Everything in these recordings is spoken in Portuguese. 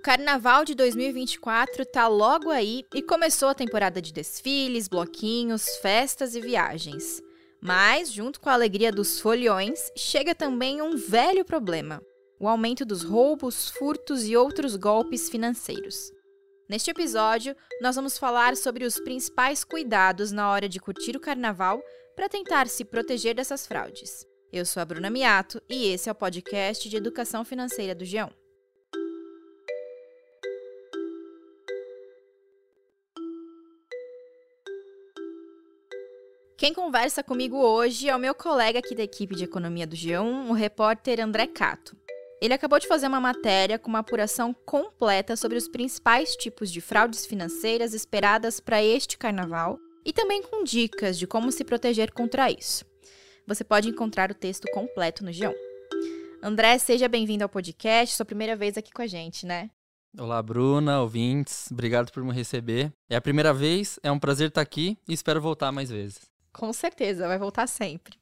Carnaval de 2024 tá logo aí e começou a temporada de desfiles, bloquinhos, festas e viagens. Mas, junto com a alegria dos foliões, chega também um velho problema: o aumento dos roubos, furtos e outros golpes financeiros. Neste episódio, nós vamos falar sobre os principais cuidados na hora de curtir o carnaval para tentar se proteger dessas fraudes. Eu sou a Bruna Miato e esse é o podcast de educação financeira do G1. Quem conversa comigo hoje é o meu colega aqui da equipe de economia do G1, o repórter André Cato. Ele acabou de fazer uma matéria com uma apuração completa sobre os principais tipos de fraudes financeiras esperadas para este carnaval e também com dicas de como se proteger contra isso. Você pode encontrar o texto completo no G1. André, seja bem-vindo ao podcast, sua primeira vez aqui com a gente, né? Olá, Bruna, ouvintes, obrigado por me receber. É a primeira vez, é um prazer estar aqui e espero voltar mais vezes. Com certeza, vai voltar sempre.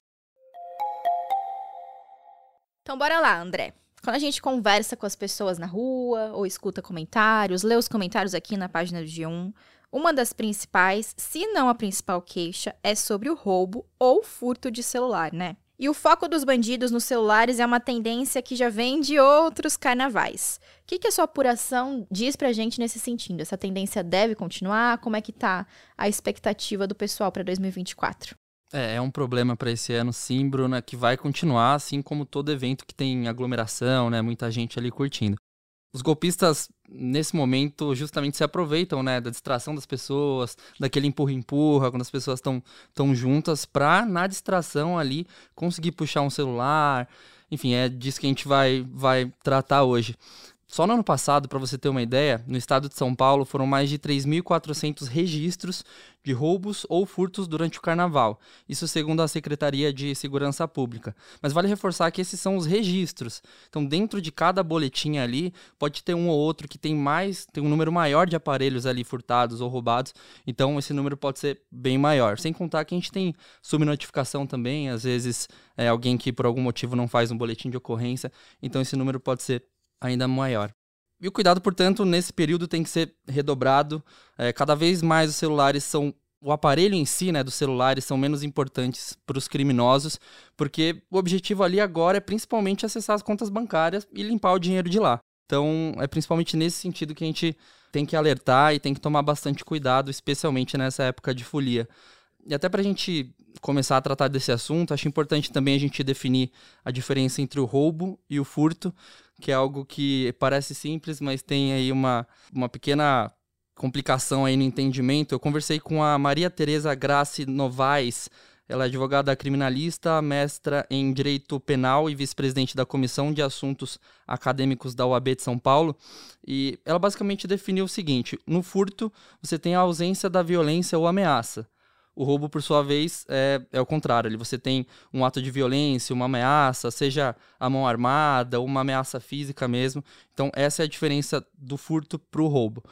Então, bora lá, André. Quando a gente conversa com as pessoas na rua, ou escuta comentários, lê os comentários aqui na página do G1, uma das principais, se não a principal queixa, é sobre o roubo ou furto de celular, né? E o foco dos bandidos nos celulares é uma tendência que já vem de outros carnavais. O que, que a sua apuração diz pra gente nesse sentido? Essa tendência deve continuar? Como é que tá a expectativa do pessoal para 2024? É, é um problema para esse ano, sim, Bruna, que vai continuar, assim como todo evento que tem aglomeração, né? Muita gente ali curtindo. Os golpistas, nesse momento, justamente se aproveitam, né, da distração das pessoas, daquele empurra-empurra, quando as pessoas estão tão juntas, pra, na distração ali, conseguir puxar um celular. Enfim, é disso que a gente vai, vai tratar hoje. Só no ano passado, para você ter uma ideia, no estado de São Paulo foram mais de 3.400 registros de roubos ou furtos durante o carnaval. Isso segundo a Secretaria de Segurança Pública. Mas vale reforçar que esses são os registros. Então, dentro de cada boletim ali, pode ter um ou outro que tem mais, tem um número maior de aparelhos ali furtados ou roubados. Então, esse número pode ser bem maior. Sem contar que a gente tem subnotificação também, às vezes é alguém que por algum motivo não faz um boletim de ocorrência. Então, esse número pode ser ainda maior. E o cuidado, portanto, nesse período tem que ser redobrado. É, cada vez mais os celulares são. O aparelho em si, né, dos celulares, são menos importantes para os criminosos, porque o objetivo ali agora é principalmente acessar as contas bancárias e limpar o dinheiro de lá. Então, é principalmente nesse sentido que a gente tem que alertar e tem que tomar bastante cuidado, especialmente nessa época de folia. E até para a gente começar a tratar desse assunto, acho importante também a gente definir a diferença entre o roubo e o furto, que é algo que parece simples, mas tem aí uma, uma pequena complicação aí no entendimento. Eu conversei com a Maria Tereza Grace Novaes, ela é advogada criminalista, mestra em Direito Penal e vice-presidente da Comissão de Assuntos Acadêmicos da UAB de São Paulo. E ela basicamente definiu o seguinte: no furto, você tem a ausência da violência ou ameaça. O roubo, por sua vez, é, é o contrário. Você tem um ato de violência, uma ameaça, seja a mão armada, uma ameaça física mesmo. Então, essa é a diferença do furto para o roubo.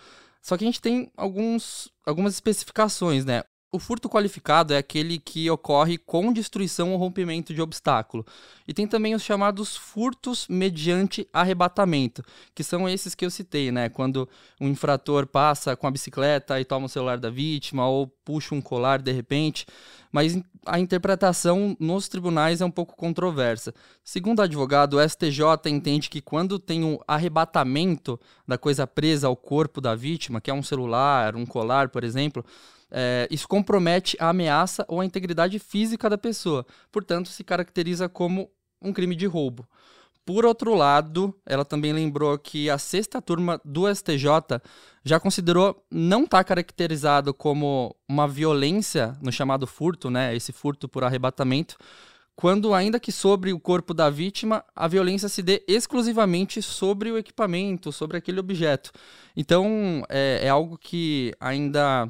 Só que a gente tem alguns, algumas especificações, né? O furto qualificado é aquele que ocorre com destruição ou rompimento de obstáculo. E tem também os chamados furtos mediante arrebatamento, que são esses que eu citei, né? Quando um infrator passa com a bicicleta e toma o celular da vítima ou puxa um colar de repente. Mas a interpretação nos tribunais é um pouco controversa. Segundo o advogado, o STJ entende que quando tem o um arrebatamento da coisa presa ao corpo da vítima, que é um celular, um colar, por exemplo, é, isso compromete a ameaça ou a integridade física da pessoa. Portanto, se caracteriza como um crime de roubo. Por outro lado, ela também lembrou que a sexta turma do STJ já considerou não estar tá caracterizado como uma violência no chamado furto, né, esse furto por arrebatamento, quando ainda que sobre o corpo da vítima, a violência se dê exclusivamente sobre o equipamento, sobre aquele objeto. Então, é, é algo que ainda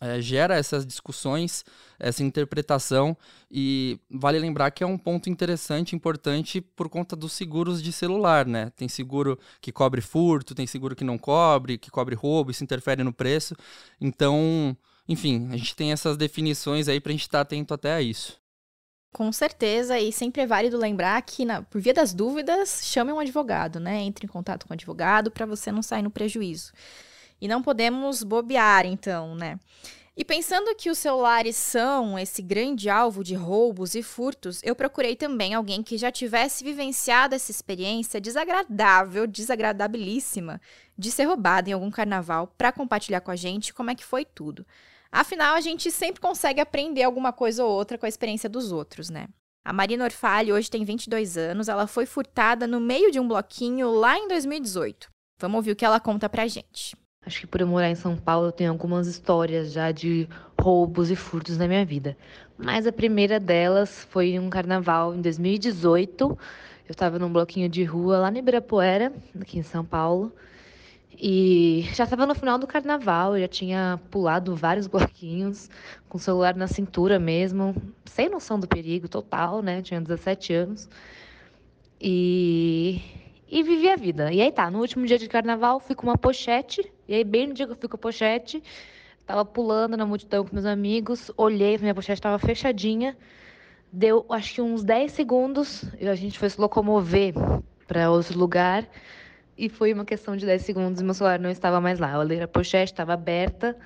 é, gera essas discussões, essa interpretação, e vale lembrar que é um ponto interessante, importante, por conta dos seguros de celular, né? Tem seguro que cobre furto, tem seguro que não cobre, que cobre roubo, isso interfere no preço. Então, enfim, a gente tem essas definições aí para a gente estar tá atento até a isso. Com certeza, e sempre é válido lembrar que, na, por via das dúvidas, chame um advogado, né? Entre em contato com o advogado para você não sair no prejuízo. E não podemos bobear, então, né? E pensando que os celulares são esse grande alvo de roubos e furtos, eu procurei também alguém que já tivesse vivenciado essa experiência desagradável, desagradabilíssima, de ser roubado em algum carnaval, para compartilhar com a gente como é que foi tudo. Afinal, a gente sempre consegue aprender alguma coisa ou outra com a experiência dos outros, né? A Marina Orfali hoje tem 22 anos, ela foi furtada no meio de um bloquinho lá em 2018. Vamos ouvir o que ela conta pra gente. Acho que por eu morar em São Paulo, eu tenho algumas histórias já de roubos e furtos na minha vida. Mas a primeira delas foi em um carnaval em 2018. Eu estava num bloquinho de rua lá no Ibirapuera, aqui em São Paulo. E já estava no final do carnaval, eu já tinha pulado vários bloquinhos, com o celular na cintura mesmo, sem noção do perigo total, né? Tinha 17 anos. E e vivi a vida. E aí tá, no último dia de carnaval fui com uma pochete, e aí bem no dia que eu fui com a pochete, tava pulando na multidão com meus amigos, olhei, minha pochete tava fechadinha, deu acho que uns 10 segundos, e a gente foi se locomover para outro lugar, e foi uma questão de 10 segundos e meu celular não estava mais lá. Eu olhei a pochete, estava aberta,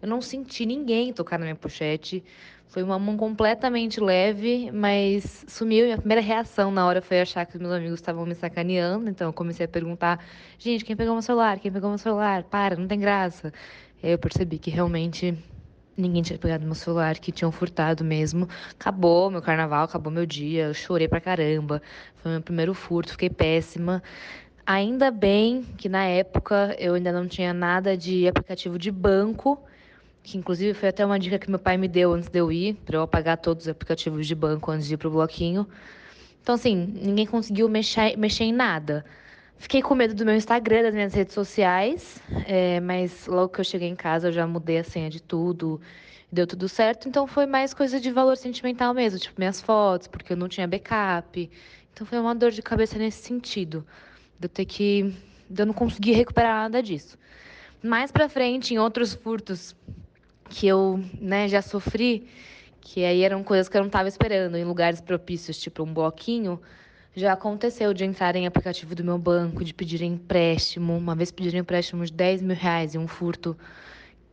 eu não senti ninguém tocar na minha pochete, foi uma mão completamente leve, mas sumiu. E a primeira reação na hora foi achar que os meus amigos estavam me sacaneando. Então eu comecei a perguntar: gente, quem pegou meu celular? Quem pegou meu celular? Para, não tem graça. E aí eu percebi que realmente ninguém tinha pegado meu celular, que tinham furtado mesmo. Acabou meu carnaval, acabou meu dia. Eu chorei pra caramba. Foi meu primeiro furto, fiquei péssima. Ainda bem que na época eu ainda não tinha nada de aplicativo de banco que inclusive foi até uma dica que meu pai me deu antes de eu ir, para eu apagar todos os aplicativos de banco antes de ir pro bloquinho. Então, assim, ninguém conseguiu mexer, mexer em nada. Fiquei com medo do meu Instagram, das minhas redes sociais, é, mas logo que eu cheguei em casa eu já mudei a senha de tudo, deu tudo certo. Então foi mais coisa de valor sentimental mesmo, tipo minhas fotos, porque eu não tinha backup. Então foi uma dor de cabeça nesse sentido, de eu ter que. de eu não conseguir recuperar nada disso. Mais pra frente, em outros furtos que eu né, já sofri, que aí eram coisas que eu não estava esperando, em lugares propícios, tipo um bloquinho, já aconteceu de entrar em aplicativo do meu banco, de pedir empréstimo. Uma vez pediram empréstimo de 10 mil reais em um furto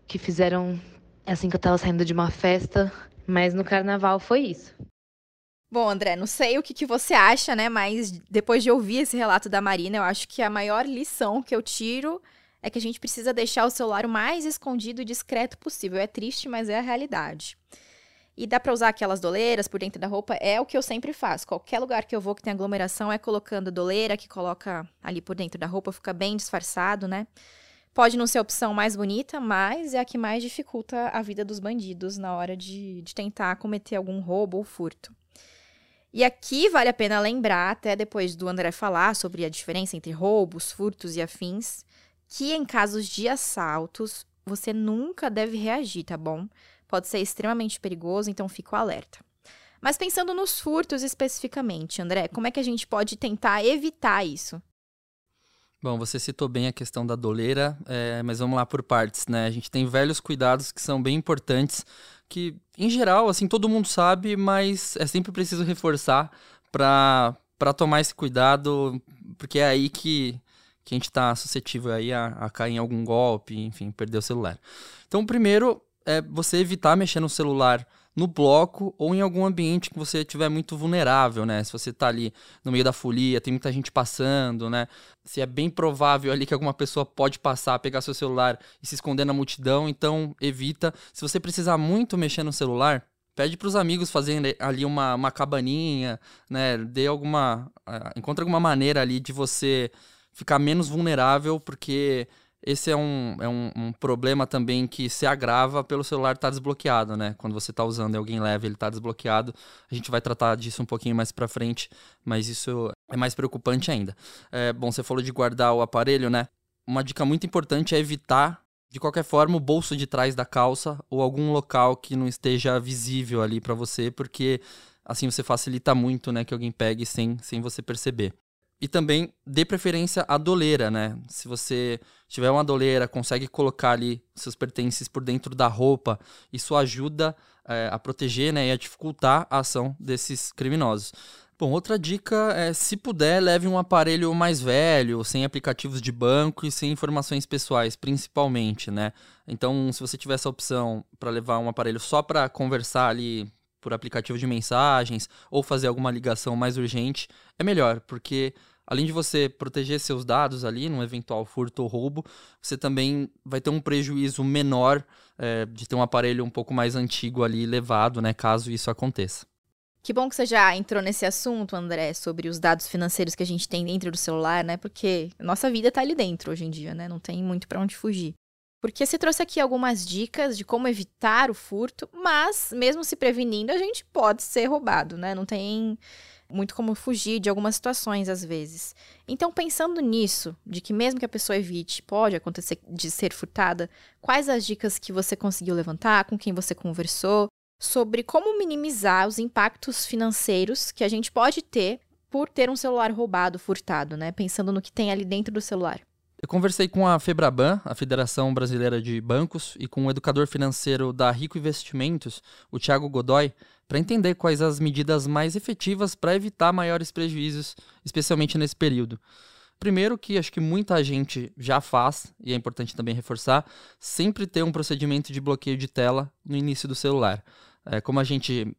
que fizeram assim que eu estava saindo de uma festa, mas no carnaval foi isso. Bom, André, não sei o que, que você acha, né? Mas depois de ouvir esse relato da Marina, eu acho que a maior lição que eu tiro é que a gente precisa deixar o celular o mais escondido e discreto possível. É triste, mas é a realidade. E dá para usar aquelas doleiras por dentro da roupa, é o que eu sempre faço. Qualquer lugar que eu vou que tem aglomeração é colocando doleira que coloca ali por dentro da roupa, fica bem disfarçado, né? Pode não ser a opção mais bonita, mas é a que mais dificulta a vida dos bandidos na hora de, de tentar cometer algum roubo ou furto. E aqui vale a pena lembrar, até depois do André falar sobre a diferença entre roubos, furtos e afins, que em casos de assaltos você nunca deve reagir, tá bom? Pode ser extremamente perigoso, então fico alerta. Mas pensando nos furtos especificamente, André, como é que a gente pode tentar evitar isso? Bom, você citou bem a questão da doleira, é, mas vamos lá por partes, né? A gente tem velhos cuidados que são bem importantes, que em geral, assim, todo mundo sabe, mas é sempre preciso reforçar para tomar esse cuidado, porque é aí que que a gente está suscetível aí a, a cair em algum golpe, enfim, perder o celular. Então, primeiro é você evitar mexer no celular no bloco ou em algum ambiente que você estiver muito vulnerável, né? Se você está ali no meio da folia, tem muita gente passando, né? Se é bem provável ali que alguma pessoa pode passar, pegar seu celular e se esconder na multidão, então evita. Se você precisar muito mexer no celular, pede para os amigos fazerem ali uma, uma cabaninha, né? Dê alguma, uh, encontre alguma maneira ali de você ficar menos vulnerável, porque esse é um, é um, um, problema também que se agrava pelo celular estar tá desbloqueado, né? Quando você está usando e alguém leva ele está desbloqueado. A gente vai tratar disso um pouquinho mais para frente, mas isso é mais preocupante ainda. É, bom, você falou de guardar o aparelho, né? Uma dica muito importante é evitar, de qualquer forma, o bolso de trás da calça ou algum local que não esteja visível ali para você, porque assim você facilita muito, né, que alguém pegue sem, sem você perceber. E também dê preferência à doleira, né? Se você tiver uma doleira, consegue colocar ali seus pertences por dentro da roupa, isso ajuda é, a proteger né, e a dificultar a ação desses criminosos. Bom, outra dica é, se puder, leve um aparelho mais velho, sem aplicativos de banco e sem informações pessoais, principalmente, né? Então, se você tiver essa opção para levar um aparelho só para conversar ali por aplicativo de mensagens ou fazer alguma ligação mais urgente, é melhor, porque além de você proteger seus dados ali num eventual furto ou roubo, você também vai ter um prejuízo menor é, de ter um aparelho um pouco mais antigo ali levado, né, caso isso aconteça. Que bom que você já entrou nesse assunto, André, sobre os dados financeiros que a gente tem dentro do celular, né? Porque nossa vida tá ali dentro hoje em dia, né? Não tem muito para onde fugir. Porque você trouxe aqui algumas dicas de como evitar o furto, mas mesmo se prevenindo, a gente pode ser roubado, né? Não tem muito como fugir de algumas situações às vezes. Então, pensando nisso, de que mesmo que a pessoa evite, pode acontecer de ser furtada, quais as dicas que você conseguiu levantar, com quem você conversou, sobre como minimizar os impactos financeiros que a gente pode ter por ter um celular roubado, furtado, né? Pensando no que tem ali dentro do celular. Eu conversei com a Febraban, a Federação Brasileira de Bancos, e com o educador financeiro da Rico Investimentos, o Thiago Godoy, para entender quais as medidas mais efetivas para evitar maiores prejuízos, especialmente nesse período. Primeiro que acho que muita gente já faz, e é importante também reforçar, sempre ter um procedimento de bloqueio de tela no início do celular. É, como a gente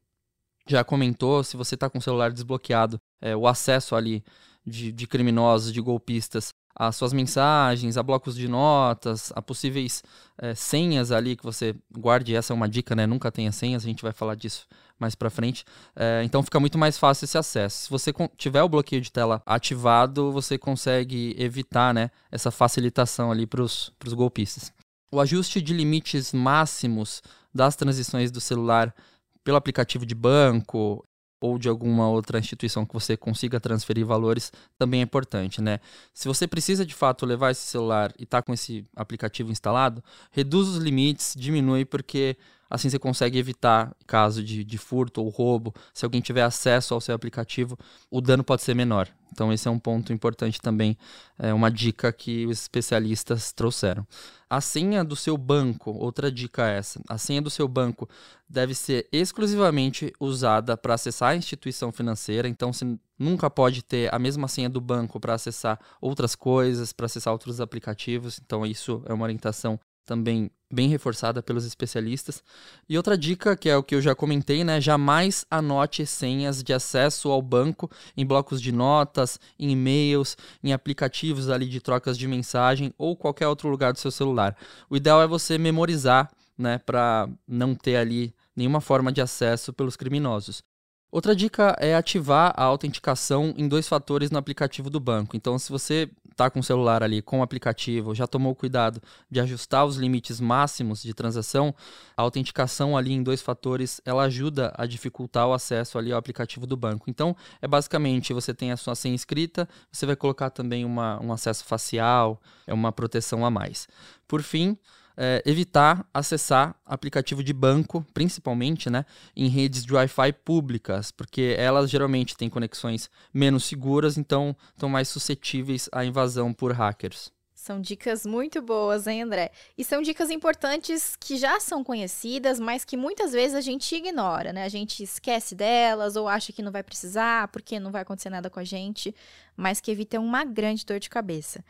já comentou, se você está com o celular desbloqueado, é, o acesso ali de, de, criminosos, de golpistas, as suas mensagens, a blocos de notas, a possíveis é, senhas ali que você guarde. Essa é uma dica, né? Nunca tenha senhas, a gente vai falar disso mais para frente. É, então fica muito mais fácil esse acesso. Se você tiver o bloqueio de tela ativado, você consegue evitar, né? Essa facilitação ali para os golpistas. O ajuste de limites máximos das transições do celular pelo aplicativo de banco ou de alguma outra instituição que você consiga transferir valores também é importante, né? Se você precisa de fato levar esse celular e está com esse aplicativo instalado, reduz os limites, diminui porque assim você consegue evitar caso de, de furto ou roubo. Se alguém tiver acesso ao seu aplicativo, o dano pode ser menor. Então esse é um ponto importante também, é uma dica que os especialistas trouxeram. A senha do seu banco, outra dica é essa. A senha do seu banco deve ser exclusivamente usada para acessar a instituição financeira, então você nunca pode ter a mesma senha do banco para acessar outras coisas, para acessar outros aplicativos. Então isso é uma orientação também bem reforçada pelos especialistas. E outra dica, que é o que eu já comentei, né? Jamais anote senhas de acesso ao banco em blocos de notas, em e-mails, em aplicativos ali de trocas de mensagem ou qualquer outro lugar do seu celular. O ideal é você memorizar, né, para não ter ali nenhuma forma de acesso pelos criminosos. Outra dica é ativar a autenticação em dois fatores no aplicativo do banco. Então, se você está com o celular ali com o aplicativo, já tomou cuidado de ajustar os limites máximos de transação, a autenticação ali em dois fatores, ela ajuda a dificultar o acesso ali ao aplicativo do banco. Então, é basicamente, você tem a sua senha escrita, você vai colocar também uma, um acesso facial, é uma proteção a mais. Por fim, é, evitar acessar aplicativo de banco, principalmente, né, em redes de Wi-Fi públicas, porque elas geralmente têm conexões menos seguras, então estão mais suscetíveis à invasão por hackers. São dicas muito boas, hein, André? E são dicas importantes que já são conhecidas, mas que muitas vezes a gente ignora, né? A gente esquece delas ou acha que não vai precisar porque não vai acontecer nada com a gente, mas que evitam uma grande dor de cabeça.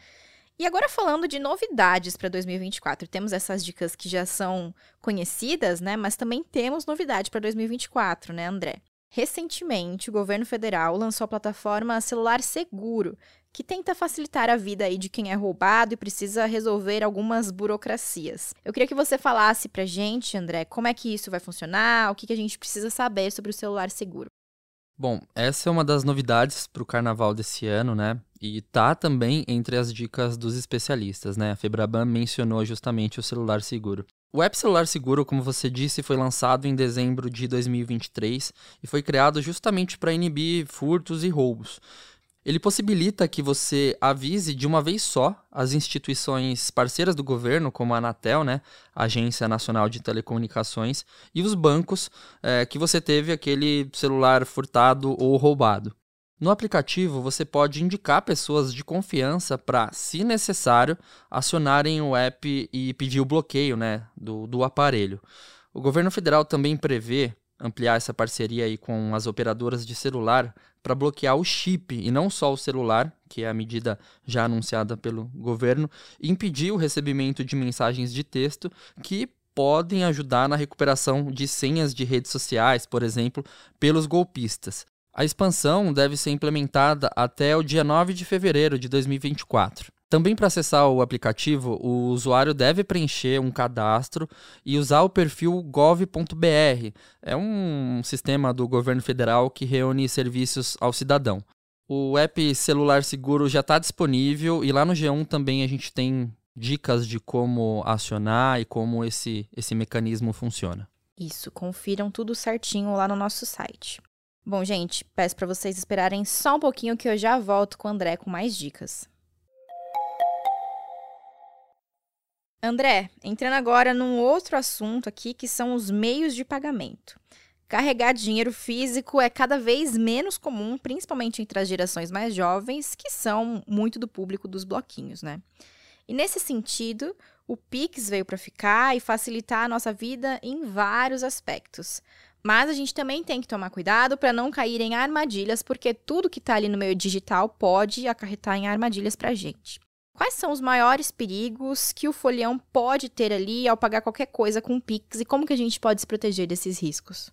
E agora falando de novidades para 2024, temos essas dicas que já são conhecidas, né? Mas também temos novidade para 2024, né, André? Recentemente, o governo federal lançou a plataforma Celular Seguro, que tenta facilitar a vida aí de quem é roubado e precisa resolver algumas burocracias. Eu queria que você falasse pra gente, André, como é que isso vai funcionar, o que, que a gente precisa saber sobre o celular seguro. Bom, essa é uma das novidades para o carnaval desse ano, né? E tá também entre as dicas dos especialistas, né? A Febraban mencionou justamente o celular seguro. O app Celular Seguro, como você disse, foi lançado em dezembro de 2023 e foi criado justamente para inibir furtos e roubos. Ele possibilita que você avise de uma vez só as instituições parceiras do governo, como a Anatel, né, Agência Nacional de Telecomunicações, e os bancos é, que você teve aquele celular furtado ou roubado. No aplicativo, você pode indicar pessoas de confiança para, se necessário, acionarem o app e pedir o bloqueio né, do, do aparelho. O governo federal também prevê ampliar essa parceria aí com as operadoras de celular para bloquear o chip e não só o celular, que é a medida já anunciada pelo governo, e impedir o recebimento de mensagens de texto que podem ajudar na recuperação de senhas de redes sociais, por exemplo, pelos golpistas. A expansão deve ser implementada até o dia 9 de fevereiro de 2024. Também para acessar o aplicativo, o usuário deve preencher um cadastro e usar o perfil gov.br. É um sistema do governo federal que reúne serviços ao cidadão. O app Celular Seguro já está disponível e lá no G1 também a gente tem dicas de como acionar e como esse, esse mecanismo funciona. Isso, confiram tudo certinho lá no nosso site. Bom, gente, peço para vocês esperarem só um pouquinho que eu já volto com o André com mais dicas. André, entrando agora num outro assunto aqui que são os meios de pagamento. Carregar dinheiro físico é cada vez menos comum, principalmente entre as gerações mais jovens, que são muito do público dos bloquinhos, né? E nesse sentido, o Pix veio para ficar e facilitar a nossa vida em vários aspectos. Mas a gente também tem que tomar cuidado para não cair em armadilhas, porque tudo que está ali no meio digital pode acarretar em armadilhas para a gente. Quais são os maiores perigos que o folião pode ter ali ao pagar qualquer coisa com o Pix e como que a gente pode se proteger desses riscos?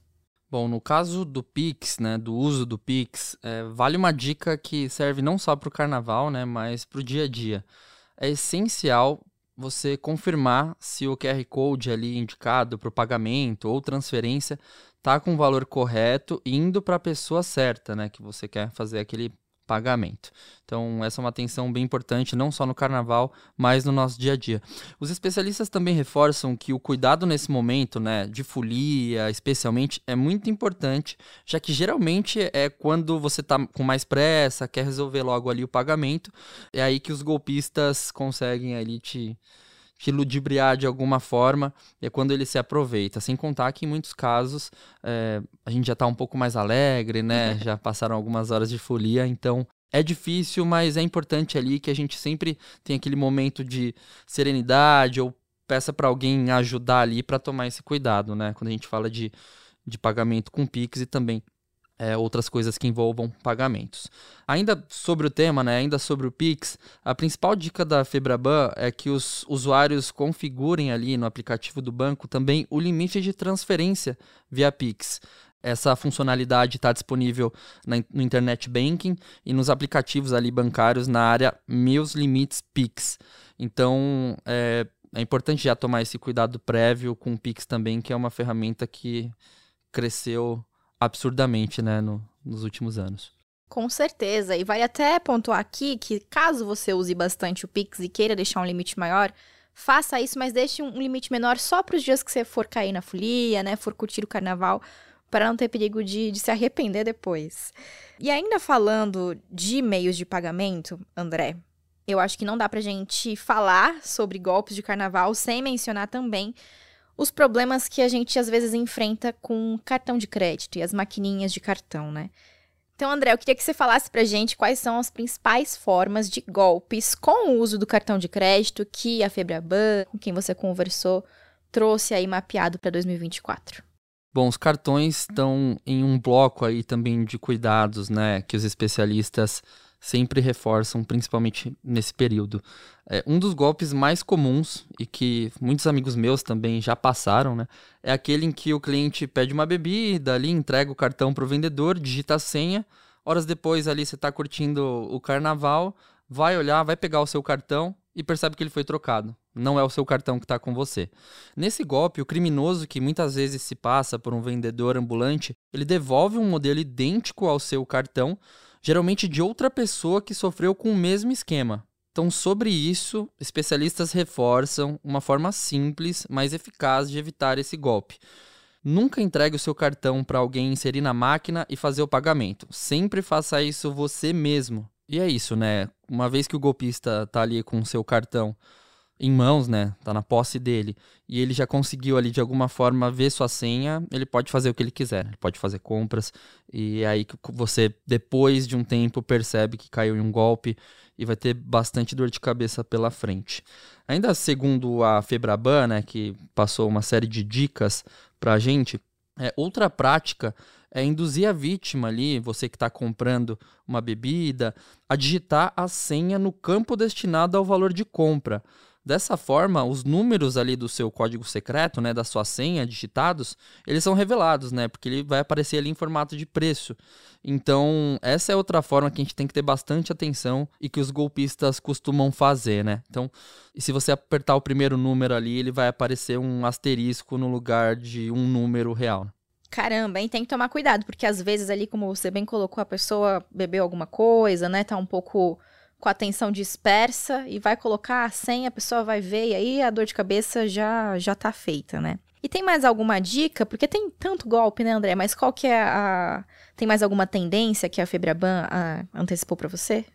Bom, no caso do Pix, né, do uso do Pix, é, vale uma dica que serve não só para o carnaval, né, mas para o dia a dia. É essencial você confirmar se o QR Code ali indicado para o pagamento ou transferência tá com o valor correto indo para a pessoa certa, né, que você quer fazer aquele pagamento. Então, essa é uma atenção bem importante, não só no carnaval, mas no nosso dia a dia. Os especialistas também reforçam que o cuidado nesse momento, né, de folia, especialmente, é muito importante, já que geralmente é quando você está com mais pressa, quer resolver logo ali o pagamento, é aí que os golpistas conseguem ali te te ludibriar de alguma forma, é quando ele se aproveita. Sem contar que em muitos casos é, a gente já está um pouco mais alegre, né? já passaram algumas horas de folia, então é difícil, mas é importante ali que a gente sempre tenha aquele momento de serenidade ou peça para alguém ajudar ali para tomar esse cuidado, né? Quando a gente fala de, de pagamento com Pix e também é, outras coisas que envolvam pagamentos. Ainda sobre o tema, né, ainda sobre o Pix, a principal dica da Febraban é que os usuários configurem ali no aplicativo do banco também o limite de transferência via Pix. Essa funcionalidade está disponível na, no Internet Banking e nos aplicativos ali bancários na área Meus Limites Pix. Então, é, é importante já tomar esse cuidado prévio com o Pix também, que é uma ferramenta que cresceu absurdamente, né, no, nos últimos anos. Com certeza. E vale até pontuar aqui que caso você use bastante o Pix e queira deixar um limite maior, faça isso, mas deixe um limite menor só para os dias que você for cair na folia, né, for curtir o carnaval, para não ter perigo de, de se arrepender depois. E ainda falando de meios de pagamento, André, eu acho que não dá pra gente falar sobre golpes de carnaval sem mencionar também os problemas que a gente às vezes enfrenta com cartão de crédito e as maquininhas de cartão, né? Então, André, eu queria que você falasse pra gente quais são as principais formas de golpes com o uso do cartão de crédito que a Febraban, com quem você conversou, trouxe aí mapeado para 2024. Bom, os cartões estão em um bloco aí também de cuidados, né, que os especialistas sempre reforçam, principalmente nesse período. É, um dos golpes mais comuns e que muitos amigos meus também já passaram, né, é aquele em que o cliente pede uma bebida, ali entrega o cartão para o vendedor, digita a senha, horas depois ali você está curtindo o carnaval, vai olhar, vai pegar o seu cartão e percebe que ele foi trocado. Não é o seu cartão que está com você. Nesse golpe, o criminoso que muitas vezes se passa por um vendedor ambulante, ele devolve um modelo idêntico ao seu cartão, geralmente de outra pessoa que sofreu com o mesmo esquema. Então, sobre isso, especialistas reforçam uma forma simples, mas eficaz de evitar esse golpe. Nunca entregue o seu cartão para alguém inserir na máquina e fazer o pagamento. Sempre faça isso você mesmo. E é isso, né? Uma vez que o golpista está ali com o seu cartão em mãos, né? Tá na posse dele. E ele já conseguiu ali de alguma forma ver sua senha, ele pode fazer o que ele quiser. Ele pode fazer compras. E é aí você, depois de um tempo, percebe que caiu em um golpe e vai ter bastante dor de cabeça pela frente. Ainda segundo a Febraban, né, que passou uma série de dicas pra gente, é, outra prática é induzir a vítima ali, você que está comprando uma bebida, a digitar a senha no campo destinado ao valor de compra. Dessa forma, os números ali do seu código secreto, né, da sua senha digitados, eles são revelados, né, porque ele vai aparecer ali em formato de preço. Então, essa é outra forma que a gente tem que ter bastante atenção e que os golpistas costumam fazer, né? Então, e se você apertar o primeiro número ali, ele vai aparecer um asterisco no lugar de um número real. Né? Caramba, hein? Tem que tomar cuidado, porque às vezes ali, como você bem colocou, a pessoa bebeu alguma coisa, né? Tá um pouco com a atenção dispersa e vai colocar a senha, a pessoa vai ver e aí a dor de cabeça já já tá feita, né? E tem mais alguma dica? Porque tem tanto golpe, né, André? Mas qual que é a tem mais alguma tendência que a Febraban a, antecipou para você?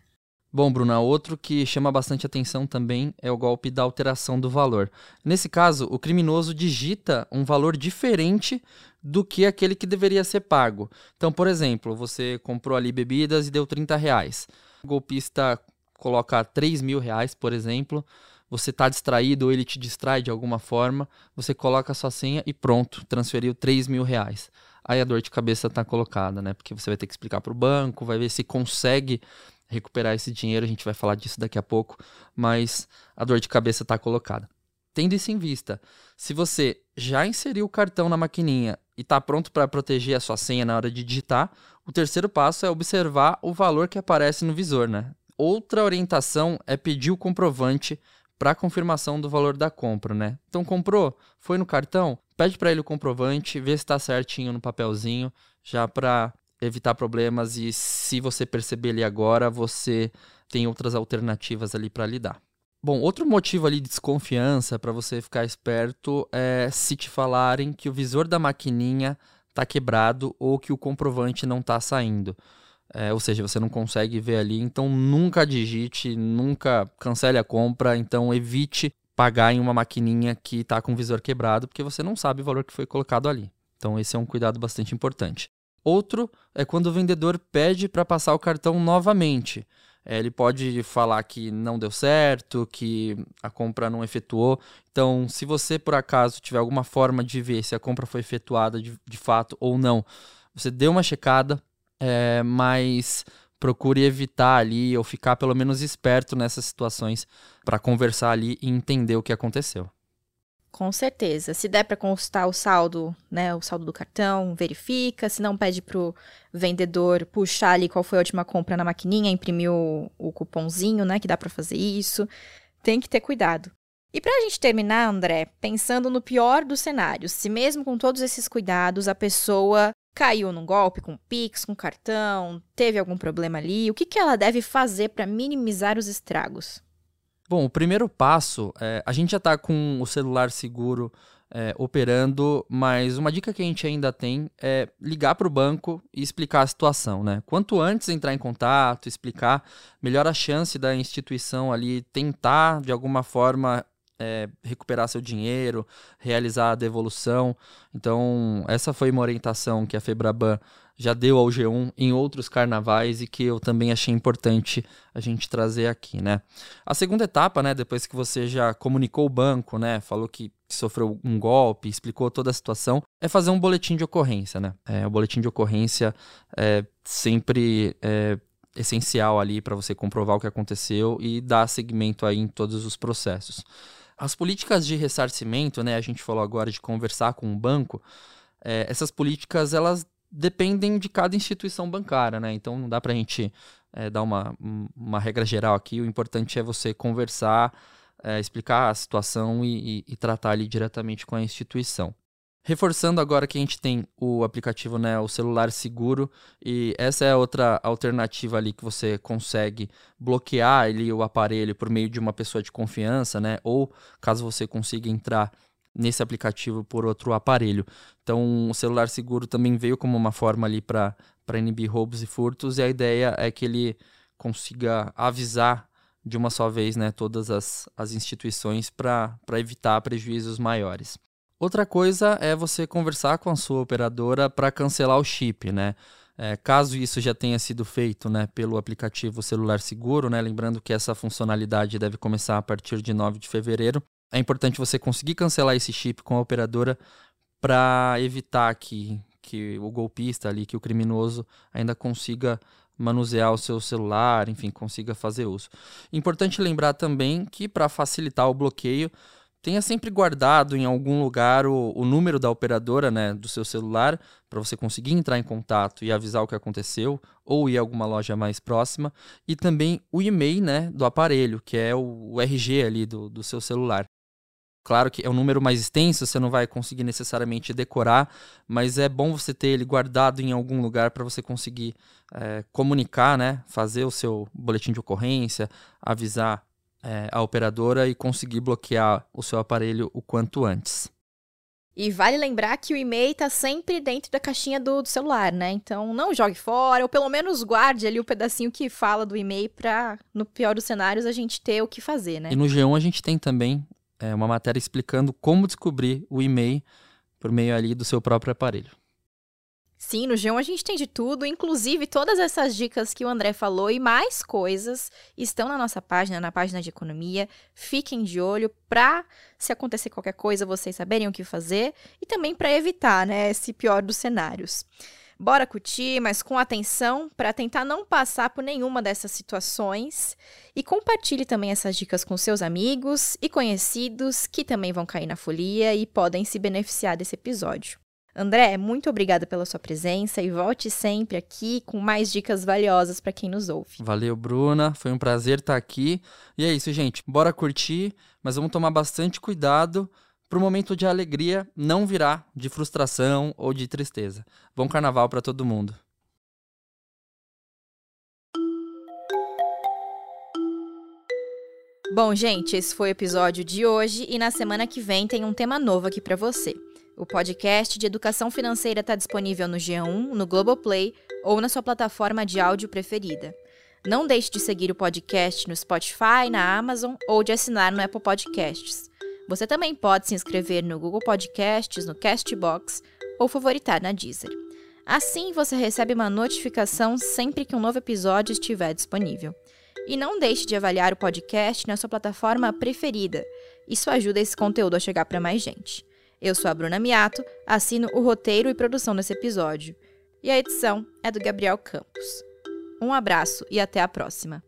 Bom, Bruna, outro que chama bastante atenção também é o golpe da alteração do valor. Nesse caso, o criminoso digita um valor diferente do que aquele que deveria ser pago. Então, por exemplo, você comprou ali bebidas e deu 30 reais. O golpista coloca 3 mil reais, por exemplo, você está distraído ou ele te distrai de alguma forma, você coloca a sua senha e pronto, transferiu 3 mil reais. Aí a dor de cabeça está colocada, né? Porque você vai ter que explicar para o banco, vai ver se consegue recuperar esse dinheiro, a gente vai falar disso daqui a pouco, mas a dor de cabeça está colocada. Tendo isso em vista, se você já inseriu o cartão na maquininha e está pronto para proteger a sua senha na hora de digitar, o terceiro passo é observar o valor que aparece no visor, né? Outra orientação é pedir o comprovante para confirmação do valor da compra, né? Então comprou, foi no cartão, pede para ele o comprovante, vê se está certinho no papelzinho, já para evitar problemas e se você perceber ali agora, você tem outras alternativas ali para lidar. Bom, outro motivo ali de desconfiança para você ficar esperto é se te falarem que o visor da maquininha está quebrado ou que o comprovante não está saindo. É, ou seja, você não consegue ver ali, então nunca digite, nunca cancele a compra, então evite pagar em uma maquininha que está com o visor quebrado, porque você não sabe o valor que foi colocado ali. Então esse é um cuidado bastante importante. Outro é quando o vendedor pede para passar o cartão novamente. É, ele pode falar que não deu certo, que a compra não efetuou. Então, se você por acaso tiver alguma forma de ver se a compra foi efetuada de, de fato ou não, você dê uma checada, é, mas procure evitar ali ou ficar pelo menos esperto nessas situações para conversar ali e entender o que aconteceu. Com certeza. Se der para consultar o saldo, né, o saldo do cartão, verifica. Se não, pede pro vendedor puxar ali qual foi a última compra na maquininha, imprimir o, o cupomzinho, né, que dá para fazer isso. Tem que ter cuidado. E para a gente terminar, André, pensando no pior dos cenários, se mesmo com todos esses cuidados a pessoa caiu num golpe com Pix, com cartão, teve algum problema ali, o que, que ela deve fazer para minimizar os estragos? Bom, o primeiro passo, é, a gente já está com o celular seguro é, operando, mas uma dica que a gente ainda tem é ligar para o banco e explicar a situação, né? Quanto antes entrar em contato, explicar, melhor a chance da instituição ali tentar de alguma forma é, recuperar seu dinheiro, realizar a devolução. Então, essa foi uma orientação que a Febraban já deu ao G1 em outros carnavais e que eu também achei importante a gente trazer aqui, né? A segunda etapa, né, depois que você já comunicou o banco, né, falou que sofreu um golpe, explicou toda a situação, é fazer um boletim de ocorrência, né? É, o boletim de ocorrência é sempre é, essencial ali para você comprovar o que aconteceu e dar seguimento aí em todos os processos. As políticas de ressarcimento, né, a gente falou agora de conversar com o banco, é, essas políticas elas dependem de cada instituição bancária, né? Então não dá para a gente é, dar uma, uma regra geral aqui. O importante é você conversar, é, explicar a situação e, e, e, tratar ali diretamente com a instituição. Reforçando agora que a gente tem o aplicativo, né, o celular seguro, e essa é outra alternativa ali que você consegue bloquear ali o aparelho por meio de uma pessoa de confiança, né, ou caso você consiga entrar nesse aplicativo por outro aparelho. Então, o celular seguro também veio como uma forma ali para inibir roubos e furtos, e a ideia é que ele consiga avisar de uma só vez né, todas as, as instituições para evitar prejuízos maiores. Outra coisa é você conversar com a sua operadora para cancelar o chip, né? É, caso isso já tenha sido feito né, pelo aplicativo Celular Seguro, né, lembrando que essa funcionalidade deve começar a partir de 9 de fevereiro, é importante você conseguir cancelar esse chip com a operadora para evitar que, que o golpista ali, que o criminoso ainda consiga manusear o seu celular, enfim, consiga fazer uso. Importante lembrar também que para facilitar o bloqueio, tenha sempre guardado em algum lugar o, o número da operadora né, do seu celular para você conseguir entrar em contato e avisar o que aconteceu ou ir a alguma loja mais próxima e também o e-mail né, do aparelho, que é o, o RG ali do, do seu celular. Claro que é um número mais extenso, você não vai conseguir necessariamente decorar, mas é bom você ter ele guardado em algum lugar para você conseguir é, comunicar, né? Fazer o seu boletim de ocorrência, avisar é, a operadora e conseguir bloquear o seu aparelho o quanto antes. E vale lembrar que o e-mail está sempre dentro da caixinha do, do, celular, né? Então não jogue fora, ou pelo menos guarde ali o pedacinho que fala do e-mail para, no pior dos cenários, a gente ter o que fazer, né? E no G1 a gente tem também é, uma matéria explicando como descobrir o e-mail por meio ali do seu próprio aparelho. Sim, no G1 a gente tem de tudo, inclusive todas essas dicas que o André falou e mais coisas estão na nossa página, na página de economia. Fiquem de olho para, se acontecer qualquer coisa, vocês saberem o que fazer e também para evitar, né, esse pior dos cenários. Bora curtir, mas com atenção para tentar não passar por nenhuma dessas situações e compartilhe também essas dicas com seus amigos e conhecidos que também vão cair na folia e podem se beneficiar desse episódio. André, muito obrigada pela sua presença e volte sempre aqui com mais dicas valiosas para quem nos ouve. Valeu, Bruna. Foi um prazer estar aqui. E é isso, gente. Bora curtir, mas vamos tomar bastante cuidado para o momento de alegria não virar de frustração ou de tristeza. Bom carnaval para todo mundo. Bom, gente, esse foi o episódio de hoje e na semana que vem tem um tema novo aqui para você. O podcast de educação financeira está disponível no G1, no Globoplay ou na sua plataforma de áudio preferida. Não deixe de seguir o podcast no Spotify, na Amazon ou de assinar no Apple Podcasts. Você também pode se inscrever no Google Podcasts, no Castbox ou favoritar na Deezer. Assim você recebe uma notificação sempre que um novo episódio estiver disponível. E não deixe de avaliar o podcast na sua plataforma preferida. Isso ajuda esse conteúdo a chegar para mais gente. Eu sou a Bruna Miato, assino o roteiro e produção desse episódio. E a edição é do Gabriel Campos. Um abraço e até a próxima.